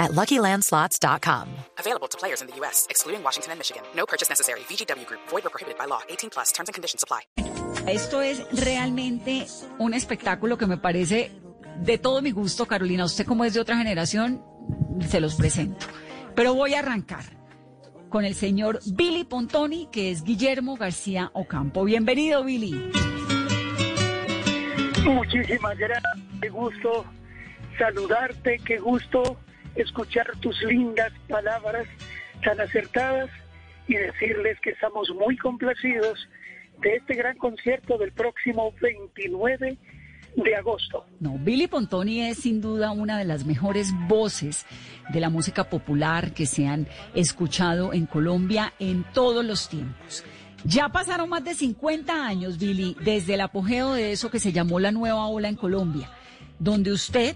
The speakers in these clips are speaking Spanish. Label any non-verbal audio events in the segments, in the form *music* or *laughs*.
at LuckyLandSlots.com. Available to players in the U.S., excluding Washington and Michigan. No purchase necessary. VGW Group. Void or prohibited by law. 18 plus. Terms and conditions apply. Esto es realmente un espectáculo que me parece de todo mi gusto, Carolina. Usted como es de otra generación, se los presento. Pero voy a arrancar con el señor Billy Pontoni, que es Guillermo García Ocampo. Bienvenido, Billy. Muchísimas gracias, qué gusto saludarte, qué gusto escuchar tus lindas palabras tan acertadas y decirles que estamos muy complacidos de este gran concierto del próximo 29 de agosto. No, Billy Pontoni es sin duda una de las mejores voces de la música popular que se han escuchado en Colombia en todos los tiempos. Ya pasaron más de 50 años, Billy, desde el apogeo de eso que se llamó la nueva ola en Colombia, donde usted,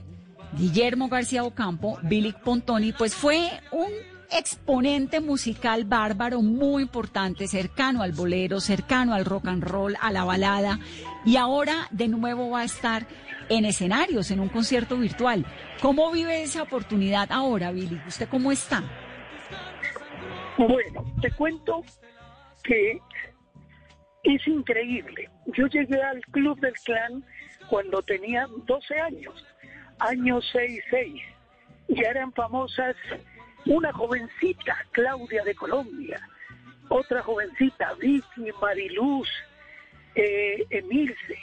Guillermo García Ocampo, Billy Pontoni, pues fue un exponente musical bárbaro muy importante, cercano al bolero, cercano al rock and roll, a la balada, y ahora de nuevo va a estar en escenarios, en un concierto virtual. ¿Cómo vive esa oportunidad ahora, Billy? ¿Usted cómo está? Bueno, te cuento que es increíble. Yo llegué al Club del Clan cuando tenía 12 años, año 66. Ya eran famosas una jovencita, Claudia de Colombia, otra jovencita, Vicky, Mariluz, eh, Emilce,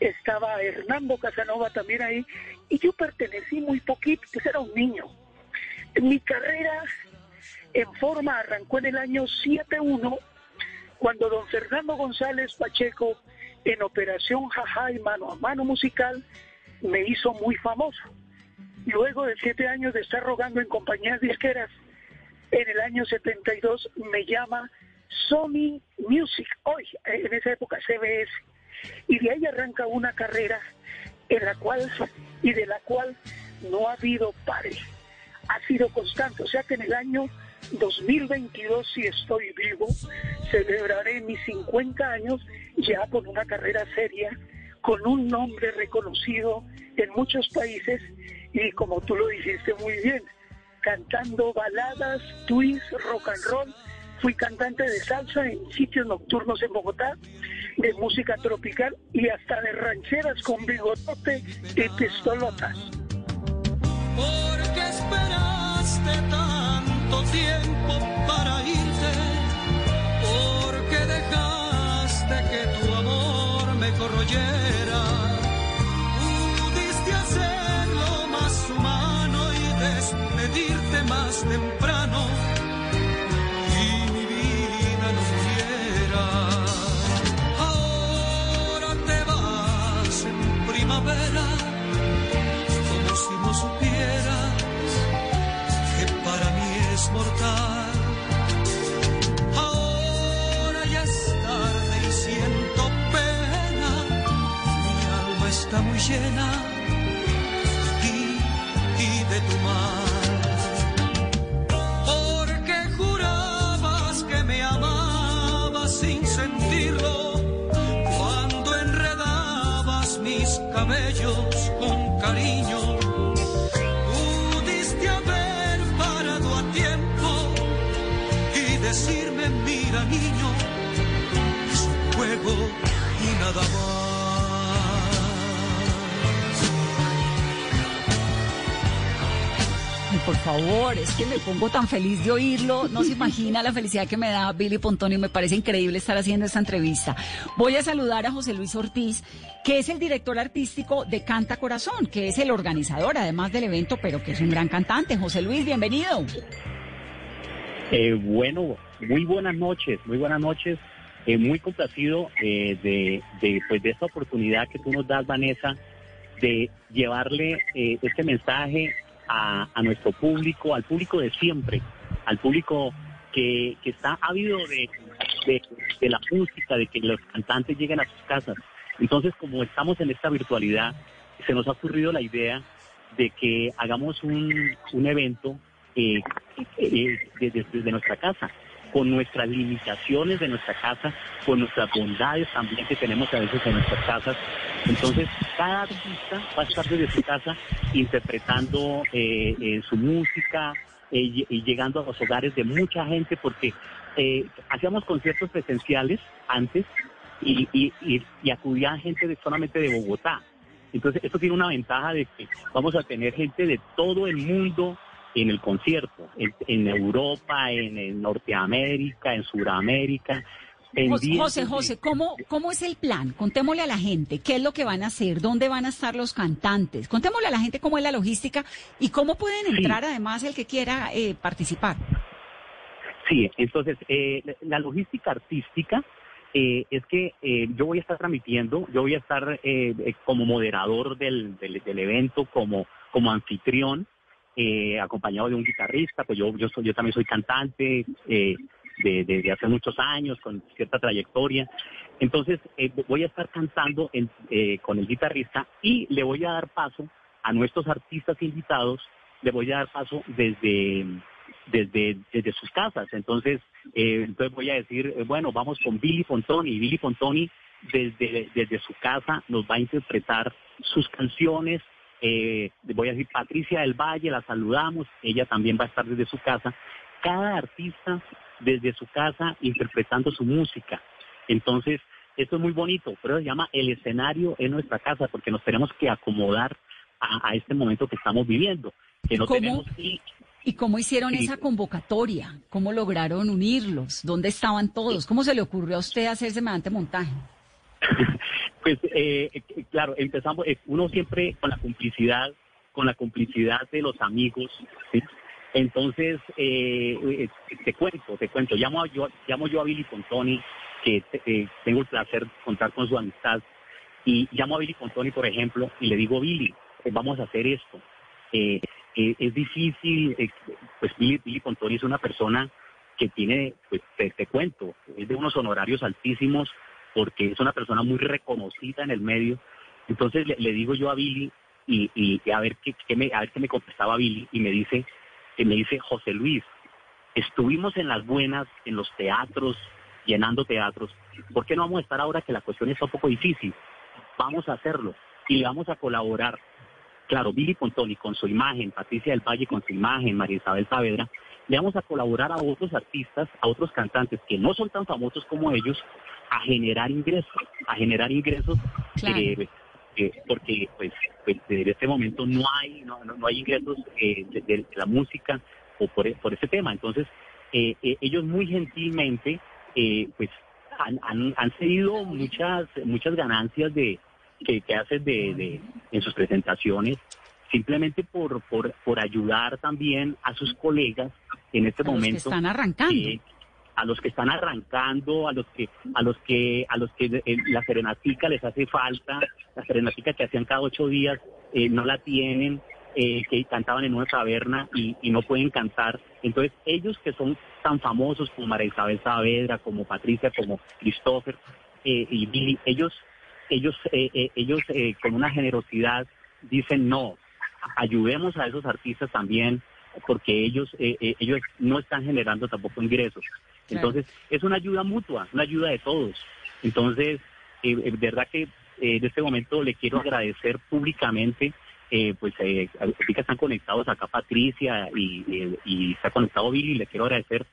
estaba Hernando Casanova también ahí, y yo pertenecí muy poquito, pues era un niño. Mi carrera en forma arrancó en el año 7-1, cuando don Fernando González Pacheco, en Operación Jaja y Mano a Mano Musical, me hizo muy famoso. Luego de siete años de estar rogando en compañías disqueras, en el año 72 me llama Sony Music, hoy, en esa época CBS, y de ahí arranca una carrera en la cual y de la cual no ha habido pare, ha sido constante, o sea que en el año 2022, si estoy vivo, celebraré mis 50 años ya con una carrera seria, con un nombre reconocido en muchos países y como tú lo dijiste muy bien, cantando baladas, twists, rock and roll. Fui cantante de salsa en sitios nocturnos en Bogotá, de música tropical y hasta de rancheras con bigotote y pistolotas. ¿Por qué esperaste tanto tiempo corroyera? Pudiste hacerlo más humano y despedirte más temprano. Y mi vida no muriera. Ahora te vas en primavera como si no supieras que para mí es mortal. Muy llena ti y de tu mal. Porque jurabas que me amabas sin sentirlo cuando enredabas mis cabellos con cariño. Pudiste haber parado a tiempo y decirme, mira niño, es juego y nada más. Por favor, es que me pongo tan feliz de oírlo. No se imagina la felicidad que me da Billy Pontoni. Me parece increíble estar haciendo esta entrevista. Voy a saludar a José Luis Ortiz, que es el director artístico de Canta Corazón, que es el organizador además del evento, pero que es un gran cantante. José Luis, bienvenido. Eh, bueno, muy buenas noches, muy buenas noches. Eh, muy complacido eh, de, de, pues, de esta oportunidad que tú nos das, Vanessa, de llevarle eh, este mensaje a, nuestro público, al público de siempre, al público que, que está ávido de la música, de que los cantantes lleguen a sus casas. Entonces, como estamos en esta virtualidad, se nos ha ocurrido la idea de que hagamos un, evento eh, eh, desde nuestra casa, con nuestras limitaciones de nuestra casa, con nuestras bondades también que tenemos a veces en nuestras casas. Entonces, cada artista va a estar desde su casa interpretando eh, eh, su música eh, y, llegando a los hogares de mucha gente, porque eh, hacíamos conciertos presenciales antes y, y, y, y acudía gente de, solamente de Bogotá. Entonces, esto tiene una ventaja de que vamos a tener gente de todo el mundo en el concierto, en, en Europa, en, en Norteamérica, en Sudamérica. José, pendientes José, José, ¿cómo, ¿cómo es el plan? Contémosle a la gente qué es lo que van a hacer, dónde van a estar los cantantes. Contémosle a la gente cómo es la logística y cómo pueden Sí. entrar además el que quiera eh, participar. Sí, entonces eh, la- la logística artística eh, es que eh, yo voy a estar transmitiendo, yo voy a estar eh, eh, como moderador del, del, del evento, como, como anfitrión, eh, acompañado de un guitarrista, pues yo, yo, soy, yo también soy cantante eh, hace muchos años, con cierta trayectoria. Entonces eh, voy a estar cantando en- eh, con el guitarrista y le voy a dar paso a nuestros artistas invitados, le voy a dar paso desde desde, desde sus casas. Entonces, entonces voy a decir, bueno, vamos con Billy Fontoni. Billy Fontoni desde, desde su casa nos va a interpretar sus canciones. Eh, voy a decir Patricia del Valle, la saludamos, ella también va a estar desde su casa. Cada artista desde su casa interpretando su música. Entonces, esto es muy bonito, pero se llama el escenario en nuestra casa porque nos tenemos que acomodar a, a este momento que estamos viviendo. Que no ¿Cómo? tenemos y- ¿Y cómo hicieron esa convocatoria? ¿Cómo lograron unirlos? ¿Dónde estaban todos? ¿Cómo se le ocurrió a usted hacer semejante montaje? *laughs* Pues eh, eh, claro, empezamos, eh, uno siempre con la complicidad, con la complicidad de los amigos. Entonces, eh, eh, te cuento, te cuento, llamo, a- yo, llamo yo a Billy Pontoni, que eh, tengo el placer contar con su amistad, y llamo a Billy Pontoni, por ejemplo, y le digo, Billy, eh, vamos a hacer esto. Eh, eh, es difícil, eh, pues Billy, Billy Pontoni es una persona que tiene, pues te, te cuento, es de unos honorarios altísimos, porque es una persona muy reconocida en el medio. Entonces le, digo yo a Billy y, a ver qué, me a ver qué me contestaba Billy y me dice que me dice José Luis, estuvimos en las buenas en los teatros llenando teatros. ¿Por qué no vamos a estar ahora que la cuestión está un poco difícil? Vamos a hacerlo y vamos a colaborar. Claro, Billy Pontoni con su imagen, Patricia del Valle con su imagen, María Isabel Saavedra, le vamos a colaborar a otros artistas, a otros cantantes que no son tan famosos como ellos, a generar ingresos, a generar ingresos, Claro. eh, eh, porque pues, pues en este momento no hay no, no, no hay ingresos eh, de, de la música o por, por ese tema. Entonces, eh, ellos muy gentilmente eh, pues han, han, han cedido muchas muchas ganancias de que, que hacen de, de- en sus presentaciones simplemente por, por, por ayudar también a sus colegas en este A los que momento están arrancando. eh, a los que están arrancando, a los que a los que a los que eh, la serenatica les hace falta, la serenatica que hacían cada ocho días eh, no la tienen, eh, que cantaban en una taberna y, y no pueden cantar. Entonces ellos que son tan famosos como María Isabel Saavedra, como Patricia, como Christopher eh, y Billy, ellos ellos eh, eh, ellos eh, con una generosidad dicen no, ayudemos a esos artistas también porque ellos eh, eh, ellos no están generando tampoco ingresos. Claro. Entonces, es una ayuda mutua, una ayuda de todos. Entonces, eh, eh, verdad que eh, en este momento le quiero agradecer públicamente, eh, pues eh, que están conectados acá Patricia y, y- está conectado Billy, le quiero agradecer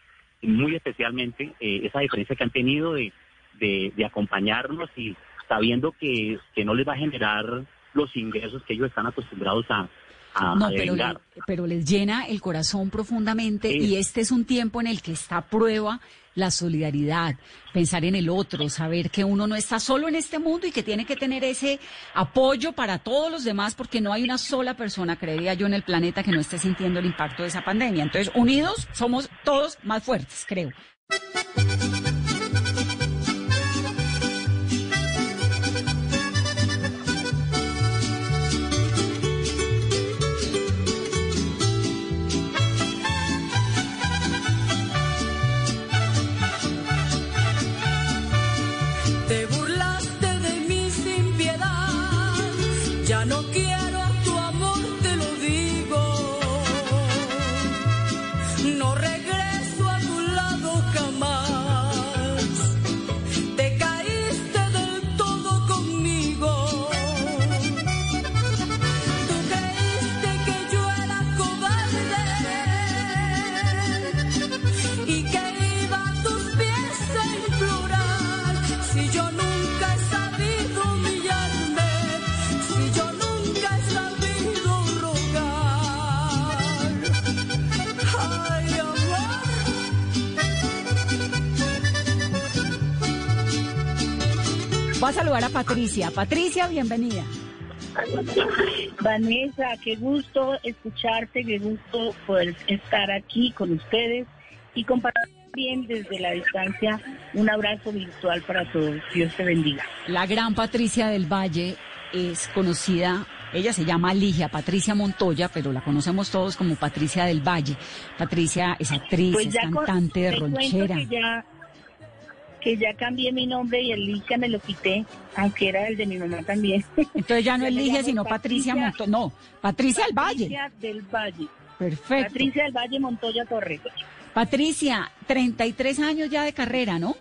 muy especialmente eh, esa diferencia que han tenido de, de, de acompañarnos y sabiendo que, que no les va a generar los ingresos que ellos están acostumbrados a, a, No, a pero, le- pero les llena el corazón profundamente Sí. y este es un tiempo en el que está a prueba la solidaridad, pensar en el otro, saber que uno no está solo en este mundo y que tiene que tener ese apoyo para todos los demás porque no hay una sola persona, creería yo, en el planeta que no esté sintiendo el impacto de esa pandemia. Entonces, unidos somos todos más fuertes, creo. Saludar a Patricia. Patricia, bienvenida. Vanessa, qué gusto escucharte, qué gusto poder estar aquí con ustedes y compartir bien desde la distancia un abrazo virtual para todos. Dios te bendiga. La gran Patricia del Valle es conocida, ella se llama Ligia Patricia Montoya, pero la conocemos todos como Patricia del Valle. Patricia es actriz, es Pues con- cantante de ronchera. Ya, que ya cambié mi nombre y el me lo quité, aunque era el de mi mamá también. Entonces ya no es sino Patricia, Patricia- Montoya. No, Patricia del Valle. Patricia del Valle. Perfecto. Patricia del Valle Montoya Torres. Patricia, 33 años ya de carrera, ¿no?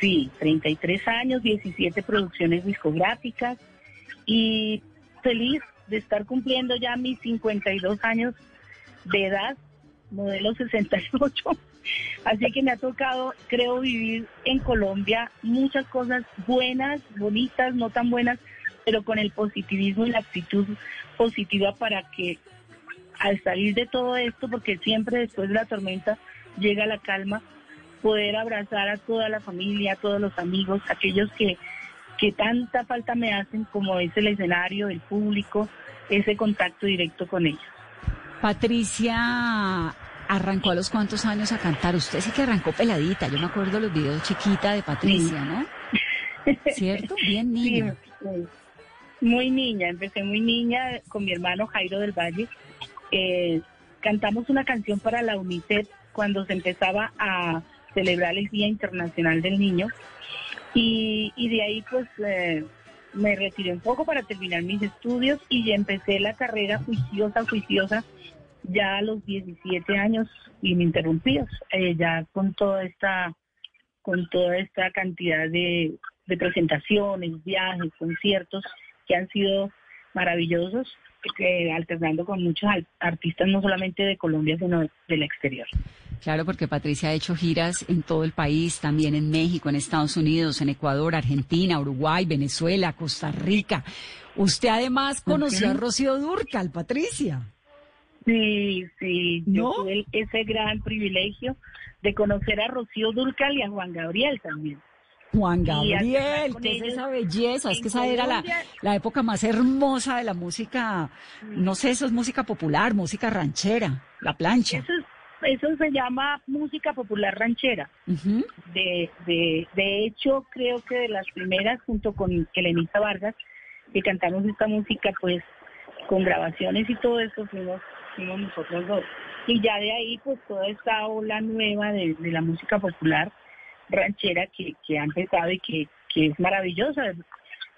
Sí, 33 años, 17 producciones discográficas y feliz de estar cumpliendo ya mis 52 años de edad, modelo 68. Así que me ha tocado, creo, vivir en Colombia muchas cosas buenas, bonitas, no tan buenas, pero con el positivismo y la actitud positiva para que al salir de todo esto, porque siempre después de la tormenta llega la calma, poder abrazar a toda la familia, a todos los amigos, aquellos que, que tanta falta me hacen, como es el escenario, el público, ese contacto directo con ellos. Patricia arrancó a los cuantos años a cantar. Usted sí que arrancó peladita. Yo me acuerdo los videos chiquita de Patricia, ¿no? ¿Cierto? Bien niña. Sí. Muy niña, empecé muy niña con mi hermano Jairo del Valle. Eh, cantamos una canción para la UNICEF cuando se empezaba a celebrar el Día Internacional del Niño. Y, y de ahí pues eh, me retiré un poco para terminar mis estudios y ya empecé la carrera juiciosa, juiciosa, ya a los 17 años ininterrumpidos, eh, ya con toda esta, con toda esta cantidad de, de presentaciones, viajes, conciertos que han sido maravillosos, eh, alternando con muchos artistas no solamente de Colombia, sino del exterior. Claro, porque Patricia ha hecho giras en todo el país, también en México, en Estados Unidos, en Ecuador, Argentina, Uruguay, Venezuela, Costa Rica. Usted además conoció a. Rocío Durcal, Patricia. Sí, sí, ¿No? yo tuve ese gran privilegio de conocer a Rocío Durcal y a Juan Gabriel también. Juan Gabriel, que es esa belleza, es que esa era la, la época más hermosa de la música, no sé, eso es música popular, música ranchera, la plancha. Eso, es- eso se llama música popular ranchera. Ujú. De, de, de hecho, creo que de las primeras, junto con Elenita Vargas, que cantamos esta música, pues con grabaciones y todo eso, fuimos, fuimos nosotros dos. Y ya de ahí, pues toda esta ola nueva de, de la música popular ranchera que, que ha empezado y que, que es maravillosa.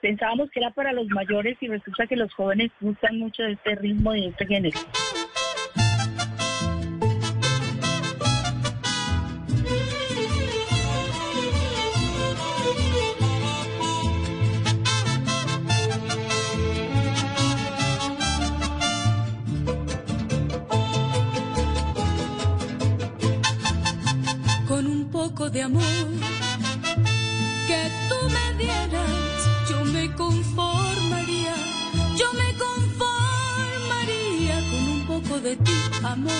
Pensábamos que era para los mayores y resulta que los jóvenes gustan mucho de este ritmo y de este género. Poco de amor que tú me dieras, yo me conformaría, yo me conformaría con un poco de ti, amor,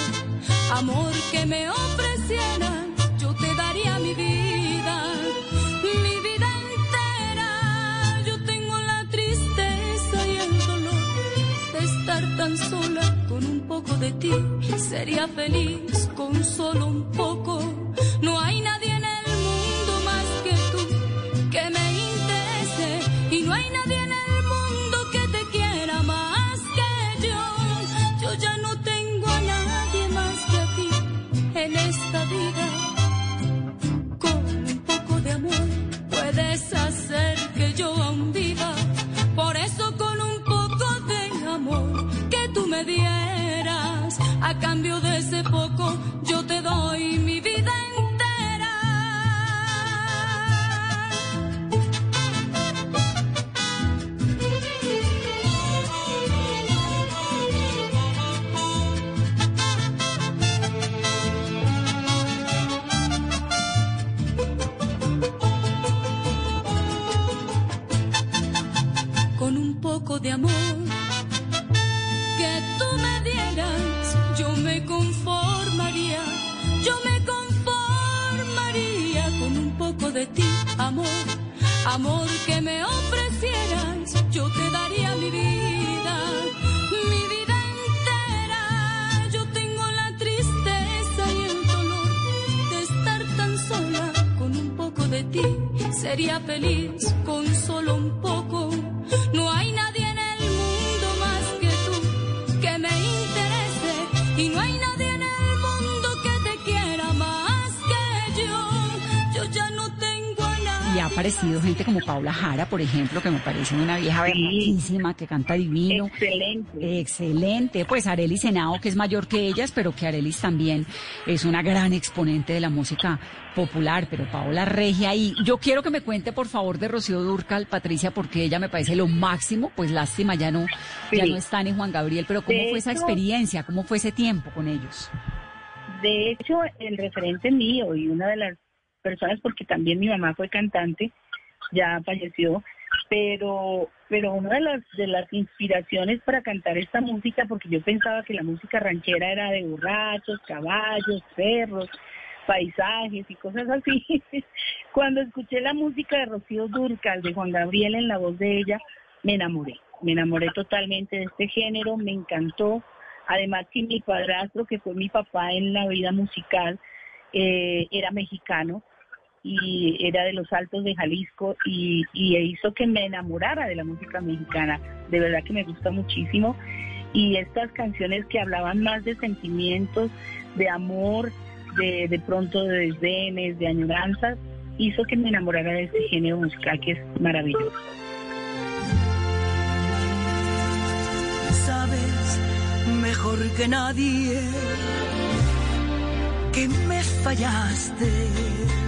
amor que me ofrecieras, yo te daría mi vida, mi vida entera, yo tengo la tristeza y el dolor de estar tan sola con un poco de ti. Sería feliz con solo un poco. No hay nadie Y ha aparecido gente como Paula Jara, por ejemplo, que me parece una vieja bellísima, que canta divino. Excelente. Excelente. Pues Arelis Senao, que es mayor que ellas, pero que Arelis también es una gran exponente de la música popular, pero Paola Regia y yo quiero que me cuente por favor de Rocío Durcal, Patricia, porque ella me parece lo máximo, pues lástima, ya no, ya Sí. no está ni Juan Gabriel, pero ¿cómo De fue esa experiencia? ¿Cómo fue ese tiempo con ellos? De hecho, el referente mío y una de las personas, porque también mi mamá fue cantante, ya falleció, pero pero una de las de las inspiraciones para cantar esta música, porque yo pensaba que la música ranchera era de borrachos, caballos, perros, paisajes y cosas así. *laughs* Cuando escuché la música de Rocío Durcal, de Juan Gabriel en la voz de ella, me enamoré. Me enamoré totalmente de este género, me encantó. Además que mi padrastro, que fue mi papá en la vida musical, eh, era mexicano y era de los Altos de Jalisco y, hizo que me enamorara de la música mexicana. De verdad que me gusta muchísimo. Y estas canciones que hablaban más de sentimientos, de amor, de, de pronto de desdenes, de añoranzas, hizo que me enamorara de este género musical que es maravilloso. Sabes mejor que nadie que me fallaste.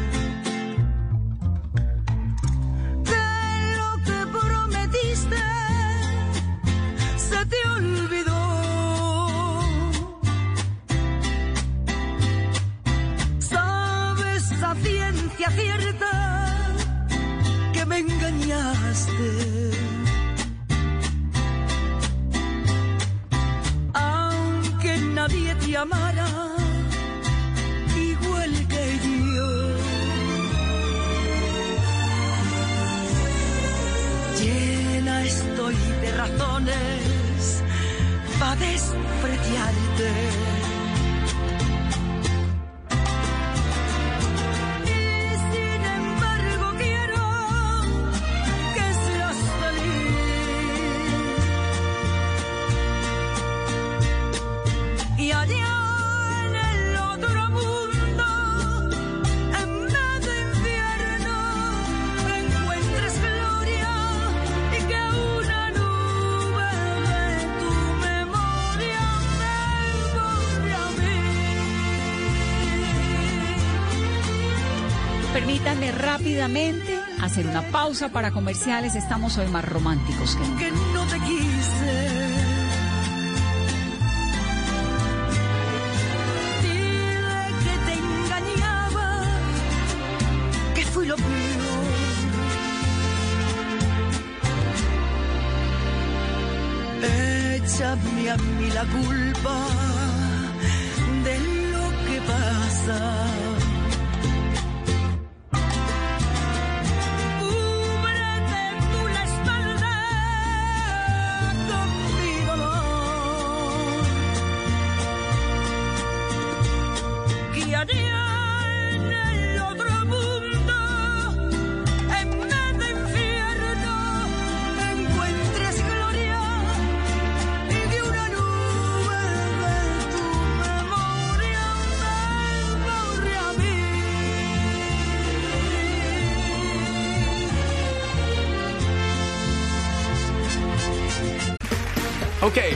Rápidamente hacer una pausa para comerciales. Estamos hoy más románticos que nunca. Que no te quise. Échame a mí la culpa de lo que pasa.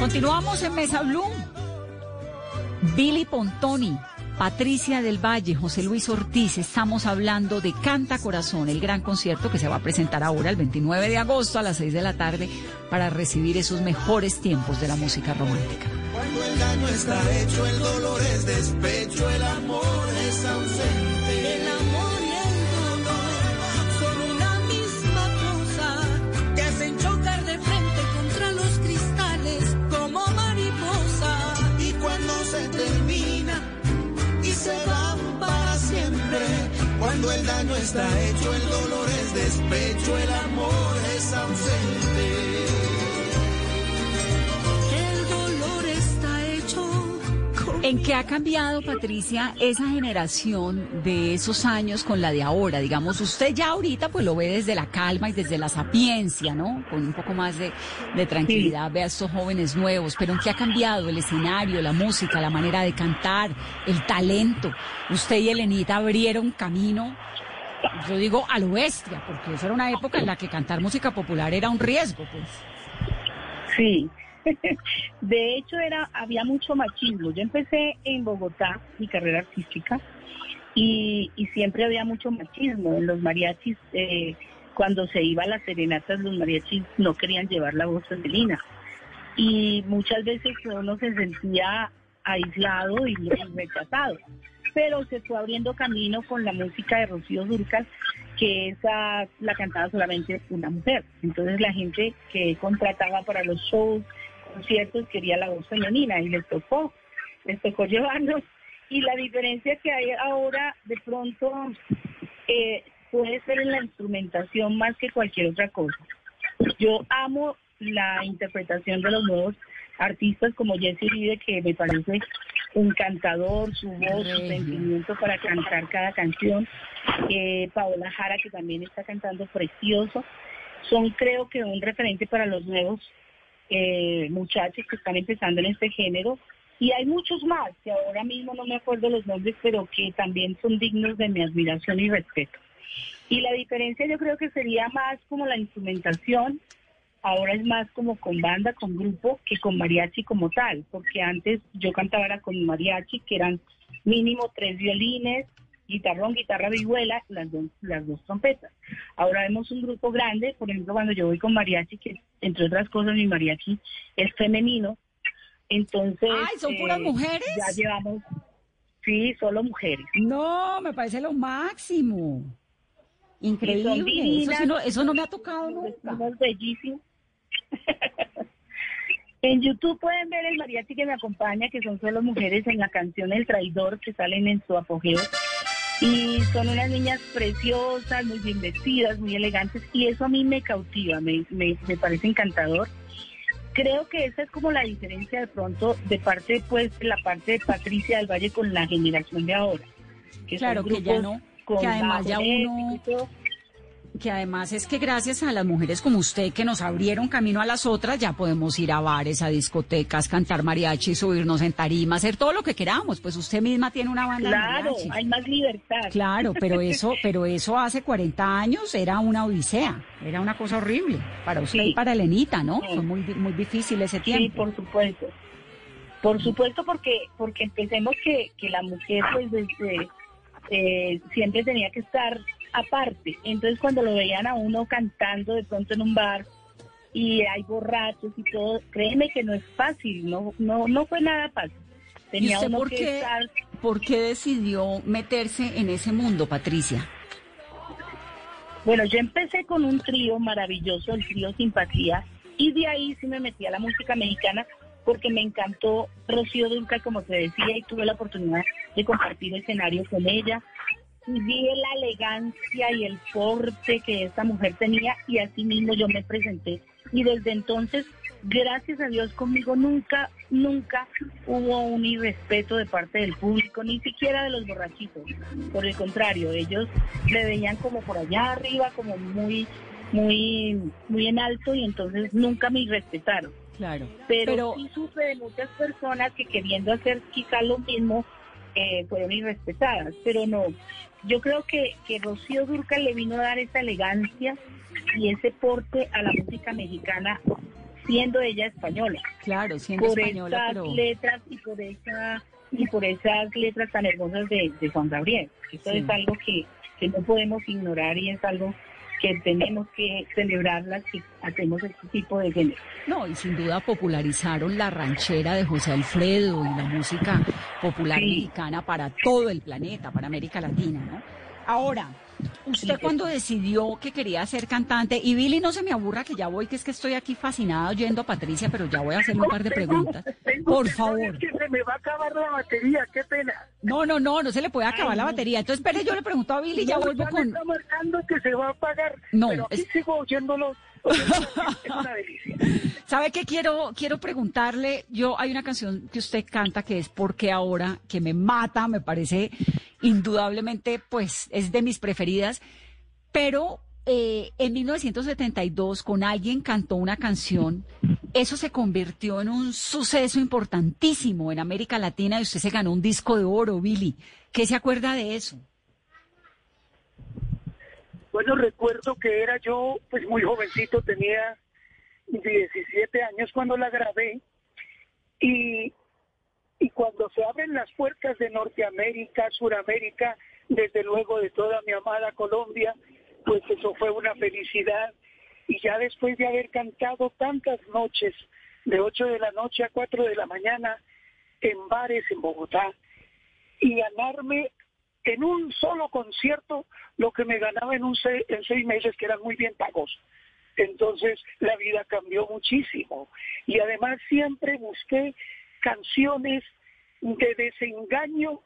Continuamos en Mesa Blue. Billy Pontoni, Patricia del Valle, José Luis Ortiz, estamos hablando de Canta Corazón, el gran concierto que se va a presentar ahora el 29 de agosto a las 6 de la tarde para recibir esos mejores tiempos de la música romántica. Cuando el daño está hecho, el dolor es despecho, el amor es ausente. Daño está hecho, el dolor es despecho, el amor es ausente. El dolor está hecho ¿En qué ha cambiado, Patricia, esa generación de esos años con la de ahora? Digamos, usted ya ahorita pues lo ve desde la calma y desde la sapiencia, ¿no? Con un poco más de, de tranquilidad, ve a estos jóvenes nuevos, pero ¿en qué ha cambiado el escenario, la música, la manera de cantar, el talento? Usted y Elenita abrieron camino, yo digo, a lo bestia, porque esa era una época en la que cantar música popular era un riesgo, pues. Sí. *laughs* De hecho, era había mucho machismo. Yo empecé en Bogotá, mi carrera artística, y, y siempre había mucho machismo. En los mariachis, eh, cuando se iba a las serenatas, los mariachis no querían llevar la voz femenina. Y muchas veces uno se sentía aislado y rechazado. Pero se fue abriendo camino con la música de Rocío Durcal, que esa la cantaba solamente una mujer. Entonces la gente que contrataba para los shows, conciertos, quería la voz femenina y les tocó, les tocó llevarlos. Y la diferencia que hay ahora, de pronto, eh, puede ser en la instrumentación más que cualquier otra cosa. Yo amo la interpretación de los nuevos artistas como Jesse Vive, que me parece un cantador, su voz, su sentimiento para cantar cada canción. Eh, Paola Jara, que también está cantando precioso. Son creo que un referente para los nuevos eh, muchachos que están empezando en este género. Y hay muchos más, que ahora mismo no me acuerdo los nombres, pero que también son dignos de mi admiración y respeto. Y la diferencia yo creo que sería más como la instrumentación, ahora es más como con banda, con grupo, que con mariachi como tal, porque antes yo cantaba era con mariachi, que eran mínimo tres violines, guitarrón, guitarra vihuela, las dos, las dos trompetas. Ahora vemos un grupo grande, por ejemplo, cuando yo voy con mariachi, que entre otras cosas mi mariachi es femenino, entonces... Ay, ¿son puras eh, mujeres? Ya llevamos, sí, solo mujeres. No, me parece lo máximo. Increíble. Eso, sí no, eso no me ha tocado nunca. Somos bellísimos. *laughs* en YouTube pueden ver el mariachi que me acompaña, que son solo mujeres en la canción El Traidor, que salen en su apogeo. Y son unas niñas preciosas, muy bien vestidas, muy elegantes, y eso a mí me cautiva, me, me, me parece encantador. Creo que esa es como la diferencia de pronto de parte, pues, de la parte de Patricia del Valle con la generación de ahora. Que son Claro, que ya grupos no, con que además ya uno. Que además es que gracias a las mujeres como usted que nos abrieron camino a las otras, ya podemos ir a bares, a discotecas, cantar mariachi, subirnos en tarima, hacer todo lo que queramos. Pues usted misma tiene una banda de Claro, hay más libertad. Claro, pero *laughs* eso, pero eso hace 40 años era una odisea, era una cosa horrible para usted Sí. y para Elenita, ¿no? Sí. Fue muy, muy difícil ese Sí, tiempo. por supuesto. Por supuesto, porque porque empecemos que, que la mujer pues desde eh, siempre tenía que estar aparte. Entonces cuando lo veían a uno cantando de pronto en un bar y hay borrachos y todo, créeme que no es fácil, no no no fue nada fácil. ¿Y Tenía usted uno por que qué, estar por qué decidió meterse en ese mundo, Patricia? Bueno, yo empecé con un trío maravilloso, el trío Simpatía, y de ahí sí me metí a la música mexicana porque me encantó Rocío Dulca, como te decía, y tuve la oportunidad de compartir escenario con ella. Y vi la elegancia y el porte que esta mujer tenía y así mismo yo me presenté. Y desde entonces, gracias a Dios conmigo nunca, nunca hubo un irrespeto de parte del público, ni siquiera de los borrachitos. Por el contrario, ellos me veían como por allá arriba, como muy, muy, muy en alto y entonces nunca me respetaron. Claro. Pero, Pero- sí supe de muchas personas que queriendo hacer quizá lo mismo, eh, fueron irrespetadas, pero no. Yo creo que, que Rocío Durcal le vino a dar esa elegancia y ese porte a la música mexicana siendo ella española. Claro, siendo por española, esas pero... letras y por esa y por esas letras tan hermosas de, de Juan Gabriel. Eso Sí. es algo que, que no podemos ignorar y es algo que tenemos que celebrarlas si hacemos este tipo de género. No, y sin duda popularizaron la ranchera de José Alfredo y la música popular Sí. mexicana para todo el planeta, para América Latina, ¿no? Ahora, usted cuando decidió que quería ser cantante, y Billy, no se me aburra que ya voy, que es que estoy aquí fascinada oyendo a Patricia, pero ya voy a hacerle un par de preguntas. Por favor. que se me va a acabar la batería, qué pena. No, no, no, no se le puede acabar la batería. Entonces, espere, yo le pregunto a Billy y ya vuelvo con... está marcando que se va a apagar. No, pero aquí es- sigo oyéndolo. oyéndolo, es una delicia. *laughs* ¿Sabe qué quiero, quiero preguntarle? Yo, hay una canción que usted canta que es Porque ahora, que me mata, me parece indudablemente, pues, es de mis preferidas, pero eh, en 1972 con alguien cantó una canción, eso se convirtió en un suceso importantísimo en América Latina y usted se ganó un disco de oro, Billy. ¿Qué se acuerda de eso? Bueno, recuerdo que era yo, pues muy jovencito, tenía 17 años cuando la grabé y, y cuando se abren las puertas de Norteamérica, Suramérica, desde luego de toda mi amada Colombia, pues eso fue una felicidad y ya después de haber cantado tantas noches, de 8 de la noche a 4 de la mañana, en bares en Bogotá, y ganarme en un solo concierto lo que me ganaba en, un se- en seis meses, que eran muy bien pagos. Entonces la vida cambió muchísimo. Y además siempre busqué canciones de desengaño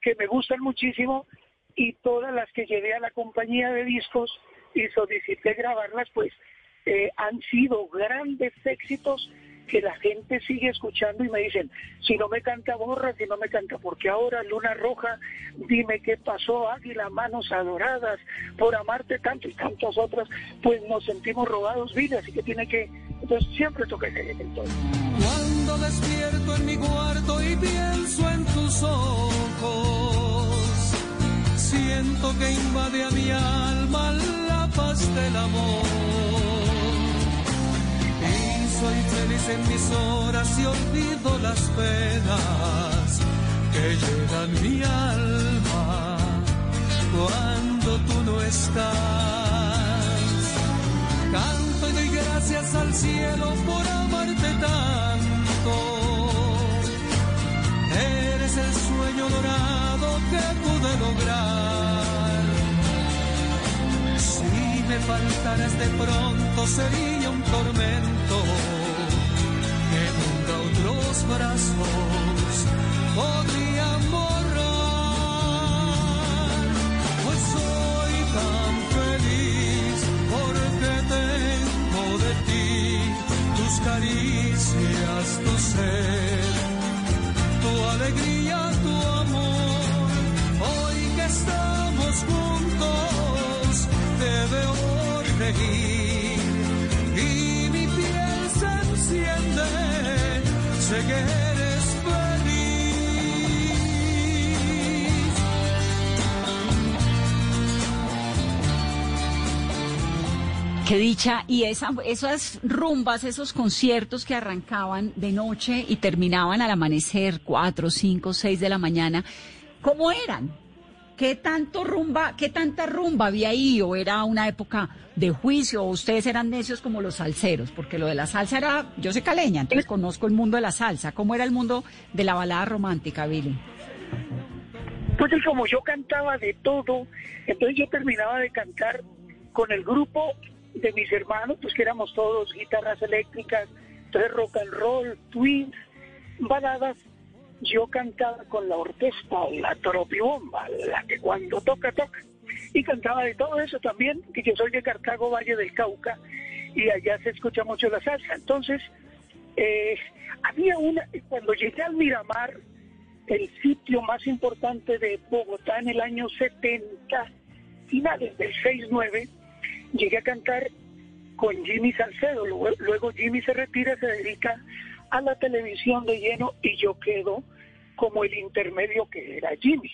que me gustan muchísimo y todas las que llevé a la compañía de discos y solicité grabarlas, pues eh, han sido grandes éxitos que la gente sigue escuchando y me dicen, si no me canta Borra, si no me canta, porque ahora Luna Roja, dime qué pasó, Águila, Manos Adoradas, por amarte tanto y tantas otras, pues nos sentimos robados, vida, así que tiene que, entonces siempre toca ese elemento. Cuando despierto en mi cuarto y pienso en tus ojos, siento que invade a mi alma la paz del amor. Y soy feliz en mis horas y olvido las penas que llenan mi alma cuando tú no estás. Canto y doy gracias al cielo por amarte tanto. Eres el sueño dorado que pude lograr. Si me faltaras de pronto sería un tormento que nunca otros brazos podrían borrar. Pues soy tan feliz porque tengo de ti tus caricias, tu ser, y mi piel se enciende. Sé que eres feliz. Qué dicha. Y esa, esas rumbas, esos conciertos que arrancaban de noche y terminaban al amanecer, cuatro, cinco, seis de la mañana, ¿cómo eran? ¿Qué tanto rumba, qué tanta rumba había ahí? ¿O era una época de juicio? ¿O ustedes eran necios como los salseros? Porque lo de la salsa era, yo soy caleña, entonces conozco el mundo de la salsa. ¿Cómo era el mundo de la balada romántica, Billy? Pues como yo cantaba de todo, entonces yo terminaba de cantar con el grupo de mis hermanos, pues que éramos todos guitarras eléctricas, entonces rock and roll, twins, baladas. Yo cantaba con la orquesta, la tropibomba, la que cuando toca, toca. Y cantaba de todo eso también, que yo soy de Cartago, Valle del Cauca, y allá se escucha mucho la salsa. Entonces, eh, había una, cuando llegué al Miramar, el sitio más importante de Bogotá en el año 70, finales del 6-9, llegué a cantar con Jimmy Salcedo. Luego, luego Jimmy se retira, se dedica a la televisión de lleno y yo quedo como el intermedio que era Jimmy.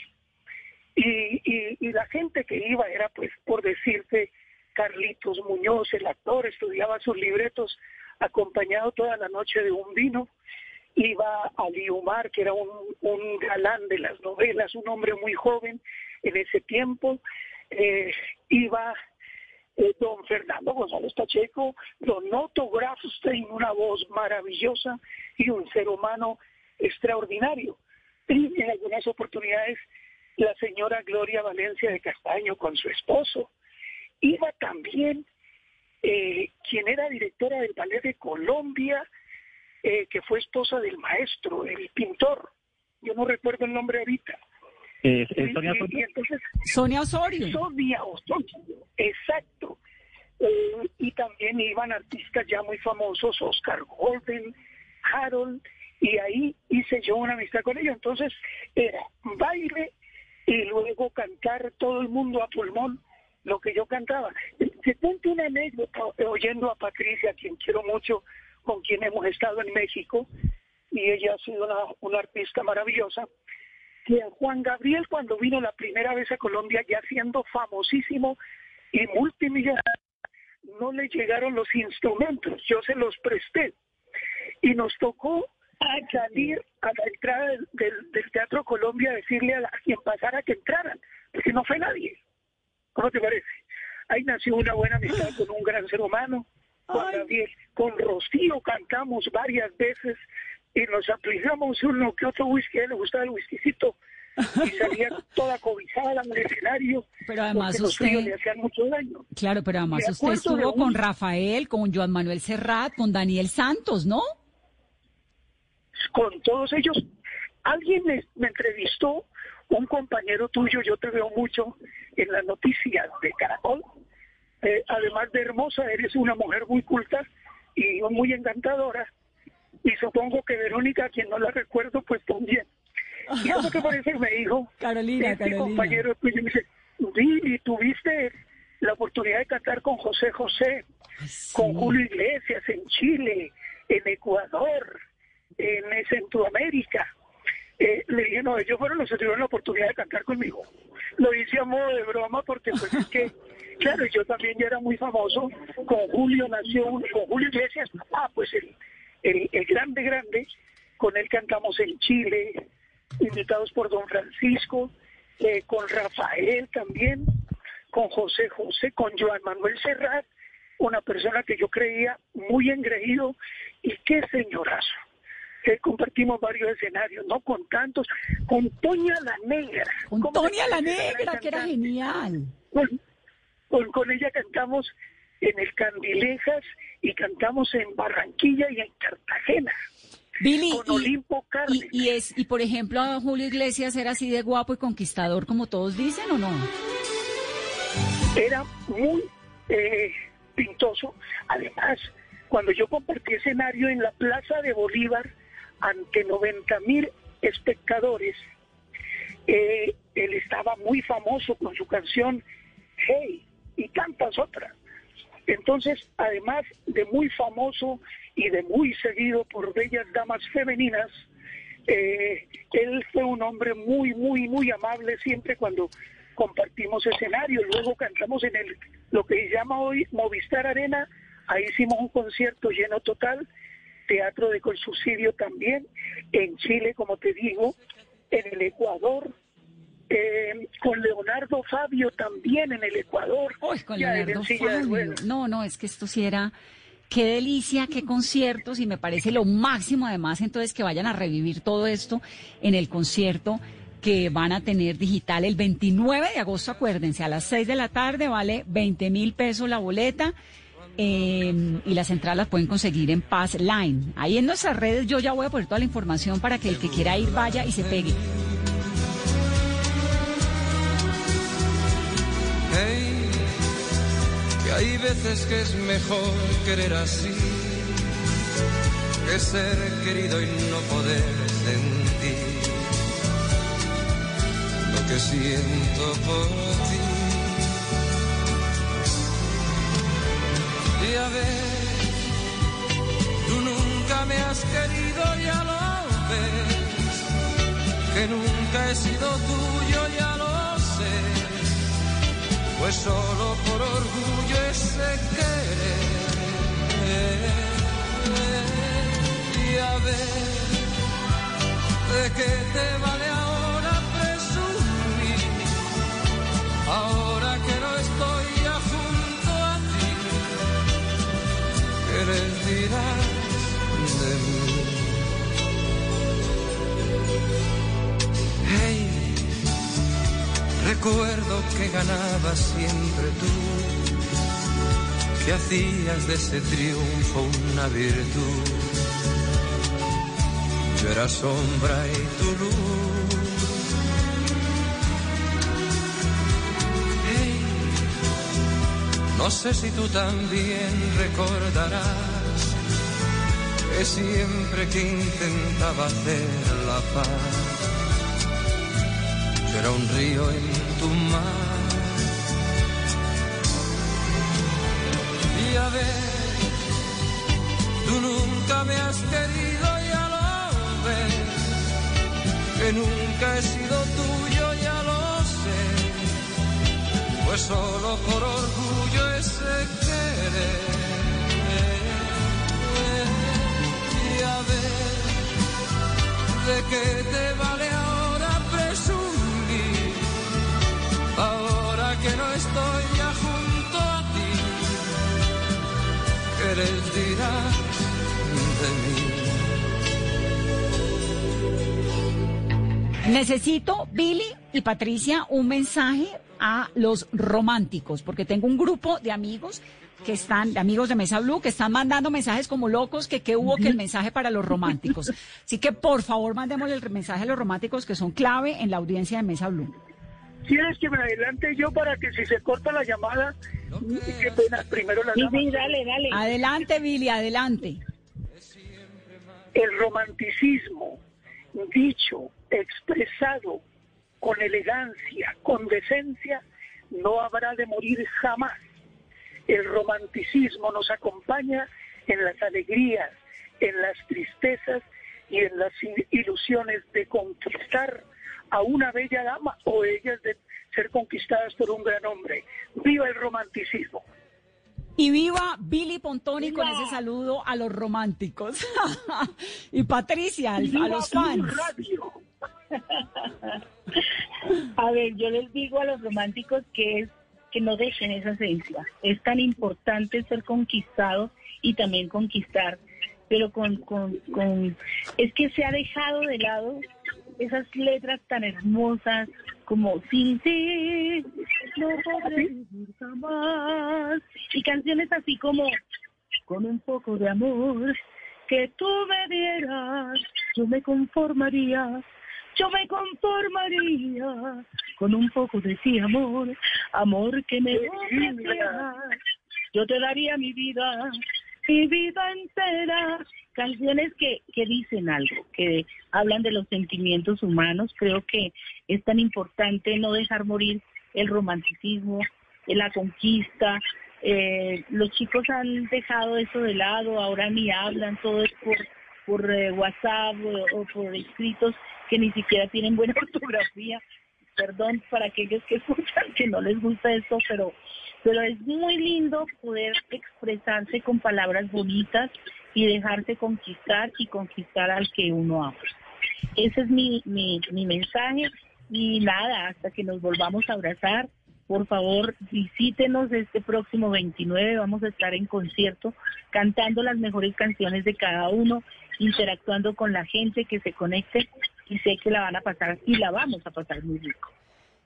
Y, y, la gente que iba era, pues, por decirte, Carlitos Muñoz, el actor, estudiaba sus libretos acompañado toda la noche de un vino. Iba Ali Umar, que era un, un galán de las novelas, un hombre muy joven en ese tiempo. Eh, iba eh, don Fernando González Pacheco, don Otto Grafstein, una voz maravillosa y un ser humano extraordinario. Y en algunas oportunidades la señora Gloria Valencia de Castaño con su esposo. Iba también eh, quien era directora del Ballet de Colombia, eh, que fue esposa del maestro, el pintor. Yo no recuerdo el nombre ahorita. Eh, eh, Sonia Y- y- y entonces, Sonia Osorio. Sonia Osorio, exacto. Eh, y también iban artistas ya muy famosos, Oscar Golden, Harold, y ahí hice yo una amistad con ellos. Entonces era baile y luego cantar todo el mundo a pulmón lo que yo cantaba. Se cuenta una anécdota oyendo a Patricia, a quien quiero mucho, con quien hemos estado en México, y ella ha sido una, una artista maravillosa que a Juan Gabriel cuando vino la primera vez a Colombia, ya siendo famosísimo y multimillonario, no le llegaron los instrumentos, yo se los presté. Y nos tocó salir a la entrada del, del- del Teatro Colombia a decirle a, la- a quien pasara que entraran, porque no fue nadie. ¿Cómo te parece? Ahí nació una buena amistad con un gran ser humano, Juan Gabriel. Con Rocío cantamos varias veces y nos aplicamos uno que otro whisky, a él le gustaba el whiskycito y salía *laughs* toda cobijada en el escenario. Pero además los usted- le hacían mucho daño. Claro, pero además usted estuvo un- con Rafael, con Joan Manuel Serrat, con Daniel Santos, ¿no? con todos ellos. Alguien me, me entrevistó, un compañero tuyo, yo te veo mucho en las noticias de Caracol. Eh, además de hermosa, eres una mujer muy culta y muy encantadora. Y supongo que Verónica, quien no la recuerdo, pues también. Y eso que parece me dijo, *laughs* Carolina, este Carolina. compañero me dice, Billy, tuviste la oportunidad de cantar con José José, con Julio Iglesias en Chile, en Ecuador, en Centroamérica. Eh, le dije, no, ellos fueron los que tuvieron la oportunidad de cantar conmigo. Lo hice a modo de broma porque pues es que, claro, yo también ya era muy famoso. Con Julio nació, un- con Julio Iglesias, ah, pues el, el, el grande, grande, con él cantamos en Chile, invitados por don Francisco, eh, con Rafael también, con José José, con Joan Manuel Serrat, una persona que yo creía muy engreído y qué señorazo. Que compartimos varios escenarios, no con tantos, con Toña la Negra. Con ¿Cómo te Tonia la Negra, que era genial. Con, con, con ella cantamos en el Candilejas y cantamos en Barranquilla y en Cartagena. Billy, con y, Olimpo Cárdenas. y, y es, y por ejemplo, a Julio Iglesias era así de guapo y conquistador como todos dicen, ¿o no? era muy eh, pintoso. Además, cuando yo compartí escenario en la Plaza de Bolívar ante 90 mil espectadores, eh, él estaba muy famoso con su canción Hey y tantas otras. Entonces, además de muy famoso y de muy seguido por bellas damas femeninas, eh, él fue un hombre muy, muy, muy amable siempre cuando compartimos escenario. Luego cantamos en el lo que se llama hoy Movistar Arena. Ahí hicimos un concierto lleno total. Teatro de subsidio también. En Chile, como te digo, en el Ecuador. Eh, con Leonardo Fabio también en el Ecuador. Uy, con Leonardo Fabio. No, no, es que esto sí era... Qué delicia, qué conciertos y me parece lo máximo además entonces que vayan a revivir todo esto en el concierto que van a tener digital el 29 de agosto, acuérdense, a las 6 de la tarde vale 20 mil pesos la boleta eh, y las entradas las pueden conseguir en Paz Line. Ahí en nuestras redes yo ya voy a poner toda la información para que el que quiera ir vaya y se pegue. Hey, que hay veces que es mejor querer así que ser querido y no poder sentir lo que siento por ti. Y a ver, tú nunca me has querido, ya lo ves. que nunca he sido tuyo, ya lo sé. Pues solo por orgullo ese querer. Y a ver, ¿de qué te vale ahora presumir? Ahora que no estoy ya junto a ti, ¿qué les dirás recuerdo que ganabas siempre tú, que hacías de ese triunfo una virtud. Yo era sombra y tu luz. No sé si tú también recordarás que siempre que intentaba hacer la paz, yo era un río en tu mar. Y a ver, tú nunca me has querido, ya lo ves, que nunca he sido tuyo, ya lo sé, pues solo por orgullo ese querer. Y a ver, ¿de qué te vale dirás de mí? Necesito, Billy y Patricia, un mensaje a los románticos, porque tengo un grupo de amigos que están, de amigos de Mesa Blue, que están mandando mensajes como locos, que qué hubo que el mensaje para los románticos. Así que por favor mandemos el mensaje a los románticos que son clave en la audiencia de Mesa Blue. ¿Quieres que me adelante yo para que si se corta la llamada, qué pena, primero la Sí, dama? sí, dale, dale. Adelante, Billy, adelante. El romanticismo, dicho, expresado con elegancia, con decencia, no habrá de morir jamás. El romanticismo nos acompaña en las alegrías, en las tristezas y en las ilusiones de conquistar a una bella dama o ellas de ser conquistadas por un gran hombre. ¡Viva el romanticismo! Y viva Billy Pontoni con ese saludo a los románticos. *laughs* y Patricia, al- a ¡Viva los fans. Radio! *laughs* A ver, yo les digo a los románticos que es que no dejen esa esencia. Es tan importante ser conquistado y también conquistar, pero con, con, con es que se ha dejado de lado esas letras tan hermosas como sin ti no podré vivir jamás y canciones así como con un poco de amor que tú me dieras yo me conformaría yo me conformaría con un poco de sí amor, amor que me ofrecieras. Yo te daría mi vida, mi vida entera. Canciones que, que dicen algo, que hablan de los sentimientos humanos. Creo que es tan importante no dejar morir el romanticismo, la conquista. Eh, los chicos han dejado eso de lado, ahora ni hablan, todo es por por eh, WhatsApp o, o por escritos que ni siquiera tienen buena *laughs* ortografía. Perdón para aquellos que escuchan que no les gusta esto, pero pero es muy lindo poder expresarse con palabras bonitas y dejarse conquistar y conquistar al que uno ama. Ese es mi, mi, mi mensaje y nada, hasta que nos volvamos a abrazar, por favor visítenos este próximo 29, vamos a estar en concierto cantando las mejores canciones de cada uno, interactuando con la gente que se conecte y sé que la van a pasar y la vamos a pasar muy rico.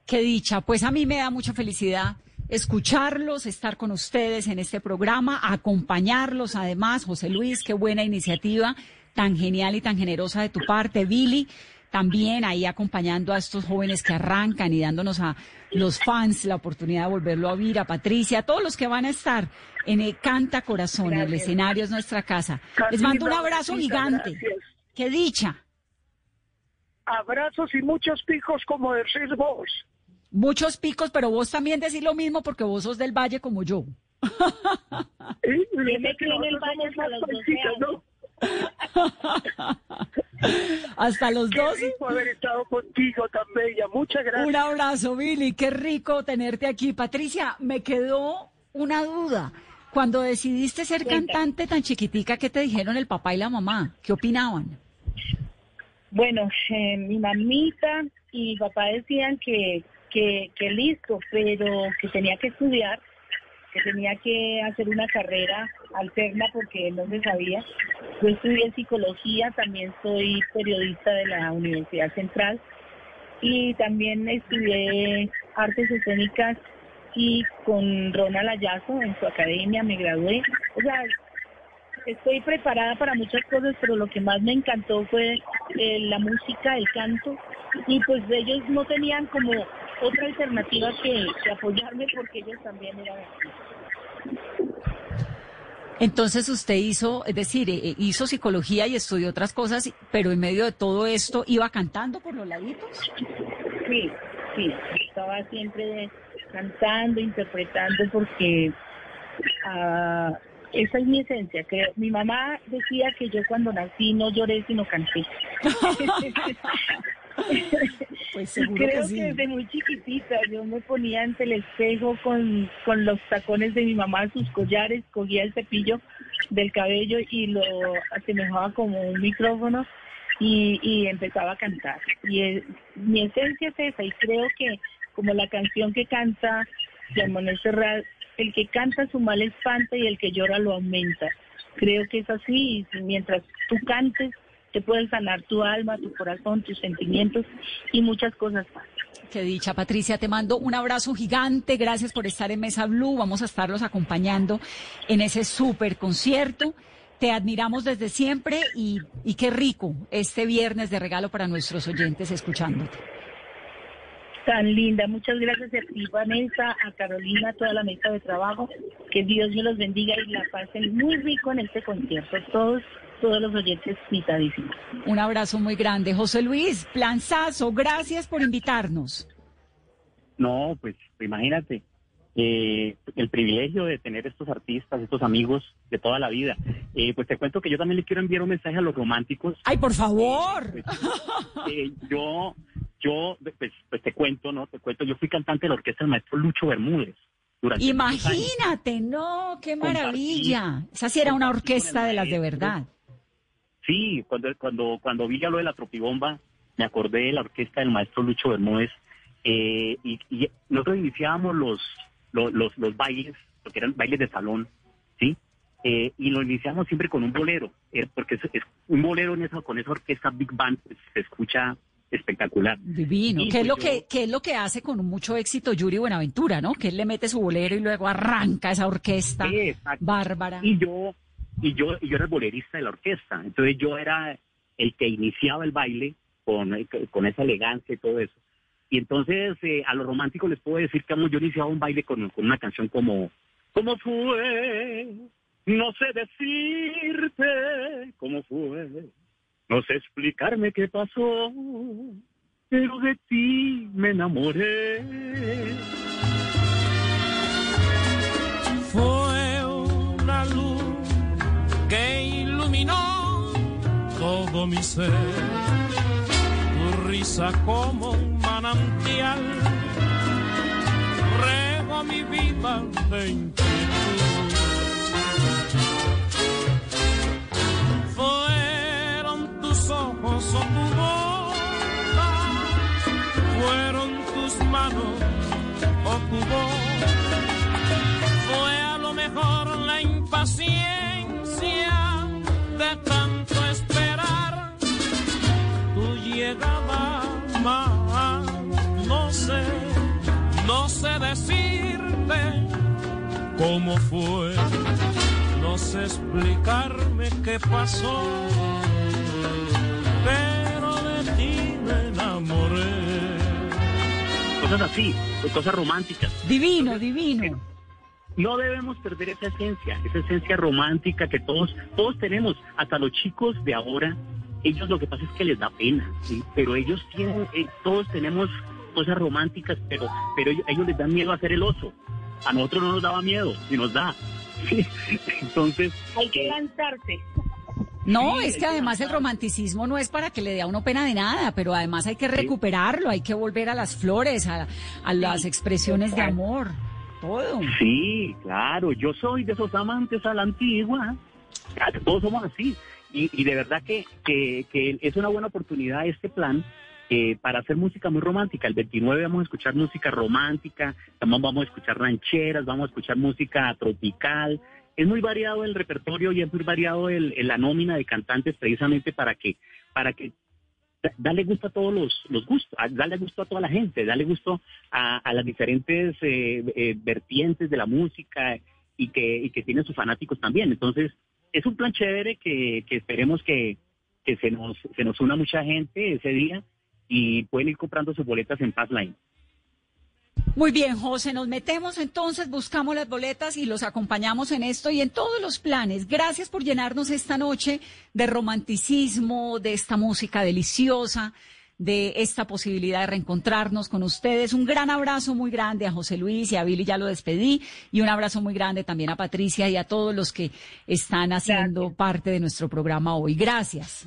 Qué dicha. Pues a mí me da mucha felicidad escucharlos, estar con ustedes en este programa, acompañarlos además. José Luis, qué buena iniciativa, tan genial y tan generosa de tu parte. Billy, también ahí acompañando a estos jóvenes que arrancan y dándonos a los fans la oportunidad de volverlo a oír, a Patricia, a todos los que van a estar en el Canta Corazón, el escenario es nuestra casa. Les mando un abrazo gigante. gracias. Qué dicha. Abrazos y muchos picos como decís vos. Muchos picos, pero vos también decís lo mismo porque vos sos del Valle como yo. *laughs* ¿Eh? me el baño hasta los 12 Paisitas, ¿no? *laughs* Hasta los Qué 12. rico haber estado contigo tan bella. Muchas gracias. Un abrazo, Billy. Qué rico tenerte aquí. Patricia, me quedó una duda. Cuando decidiste ser cantante tan chiquitica, ¿qué te dijeron el papá y la mamá? ¿Qué opinaban? Bueno, eh, mi mamita y mi papá decían que, que, que listo, pero que tenía que estudiar, que tenía que hacer una carrera alterna porque no se sabía. Yo estudié psicología, también soy periodista de la Universidad Central y también estudié artes escénicas y con Ronald Ayazo en su academia me gradué. O sea, estoy preparada para muchas cosas, pero lo que más me encantó fue eh, la música, el canto, y pues ellos no tenían como otra alternativa que, que apoyarme porque ellos también eran así. Entonces usted hizo, es decir, eh, eh, hizo psicología y estudió otras cosas, pero en medio de todo esto iba cantando por los laditos. Sí, sí, estaba siempre cantando, interpretando porque ah, esa es mi esencia. Creo. Mi mamá decía que yo cuando nací no lloré sino canté. *laughs* *laughs* Pues seguro creo que sí. desde muy chiquitita yo me ponía ante el espejo con, con los tacones de mi mamá, sus collares, cogía el cepillo del cabello y lo asemejaba como un micrófono y, y empezaba a cantar. Y eh, mi esencia es esa y creo que como la canción que canta Manuel Serrat, el que canta su mal espanta y el que llora lo aumenta. Creo que es así y mientras tú cantes te puedes sanar tu alma, tu corazón, tus sentimientos y muchas cosas más. Qué dicha, Patricia. Te mando un abrazo gigante. Gracias por estar en Mesa Blue. Vamos a estarlos acompañando en ese súper concierto. Te admiramos desde siempre y, y qué rico este viernes de regalo para nuestros oyentes escuchándote. Tan linda, muchas gracias a ti, Vanessa, a Carolina, a toda la mesa de trabajo. Que Dios me los bendiga y la pasen muy rico en este concierto. Todos, todos los oyentes, citadísimos. Un abrazo muy grande. José Luis, planzazo, gracias por invitarnos. No, pues imagínate, eh, el privilegio de tener estos artistas, estos amigos de toda la vida. Eh, pues te cuento que yo también le quiero enviar un mensaje a los románticos. Ay, por favor. Eh, yo, yo, pues, pues te cuento, ¿no? Te cuento, yo fui cantante de la orquesta del maestro Lucho Bermúdez. Durante. Imagínate, no, qué maravilla. Esa sí era una orquesta de las de verdad. Sí, cuando, cuando, cuando vi ya lo de la tropibomba, me acordé de la orquesta del maestro Lucho Bermúdez, eh, y, y nosotros iniciábamos los, los, los, los bailes, lo que eran bailes de salón, ¿sí? Eh, y lo iniciamos siempre con un bolero, eh, porque es, es un bolero en esa, con esa orquesta Big Band pues, se escucha espectacular. Divino. ¿Qué es pues, lo que, qué es lo que hace con mucho éxito Yuri Buenaventura, no? Que él le mete su bolero y luego arranca esa orquesta exacto. bárbara. Y yo, y yo, y yo era el bolerista de la orquesta. Entonces yo era el que iniciaba el baile con, con esa elegancia y todo eso. Y entonces eh, a los románticos les puedo decir que yo iniciaba un baile con, con una canción como ¿Cómo fue? No sé decirte cómo fue. No sé explicarme qué pasó, pero de ti me enamoré. Todo mi ser. Tu risa como un manantial rego mi vida de. Más. No sé, no sé decirte cómo fue, no sé explicarme qué pasó, pero de ti me enamoré. Cosas así, cosas románticas. Divino, divino. No debemos perder esa esencia, esa esencia romántica que todos, todos tenemos, hasta los chicos de ahora, ellos lo que pasa es que les da pena, ¿sí? pero ellos tienen, eh, todos tenemos cosas románticas, pero, pero ellos, ellos les dan miedo a hacer el oso. A nosotros no nos daba miedo, y nos da. *laughs* ¿sí? Entonces, Hay que eh, lanzarse. No, Sí, es que además el romanticismo no es para que le dé a uno pena de nada, pero además hay que recuperarlo, hay que volver a las flores, a, a las expresiones de amor, todo. Sí, claro, yo soy de esos amantes a la antigua. Todos somos así. Y, y de verdad que, que, es una buena oportunidad este plan eh, para hacer música muy romántica. El 29 vamos a escuchar música romántica, también vamos a escuchar rancheras, vamos a escuchar música tropical. Es muy variado el repertorio y es muy variado el, la nómina de cantantes precisamente para que, para que da- darle gusto a todos los, los gustos, darle gusto a toda la gente, darle gusto a, a las diferentes eh, eh, vertientes de la música y que, y que tienen sus fanáticos también. Entonces, es un plan chévere que, esperemos que, que se, nos, se nos una mucha gente ese día y pueden ir comprando sus boletas en Passline. Muy bien, José, nos metemos entonces, buscamos las boletas y los acompañamos en esto y en todos los planes. Gracias por llenarnos esta noche de romanticismo, de esta música deliciosa, de esta posibilidad de reencontrarnos con ustedes. Un gran abrazo muy grande a José Luis y a Billy, ya lo despedí, y un abrazo muy grande también a Patricia y a todos los que están haciendo parte de nuestro programa hoy. Gracias.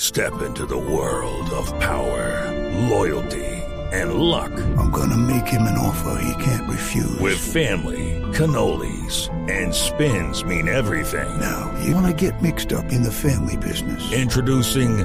Step into the world of power, loyalty, and luck. I'm gonna make him an offer he can't refuse. With family, cannolis, and spins mean everything. Now, you wanna get mixed up in the family business. Introducing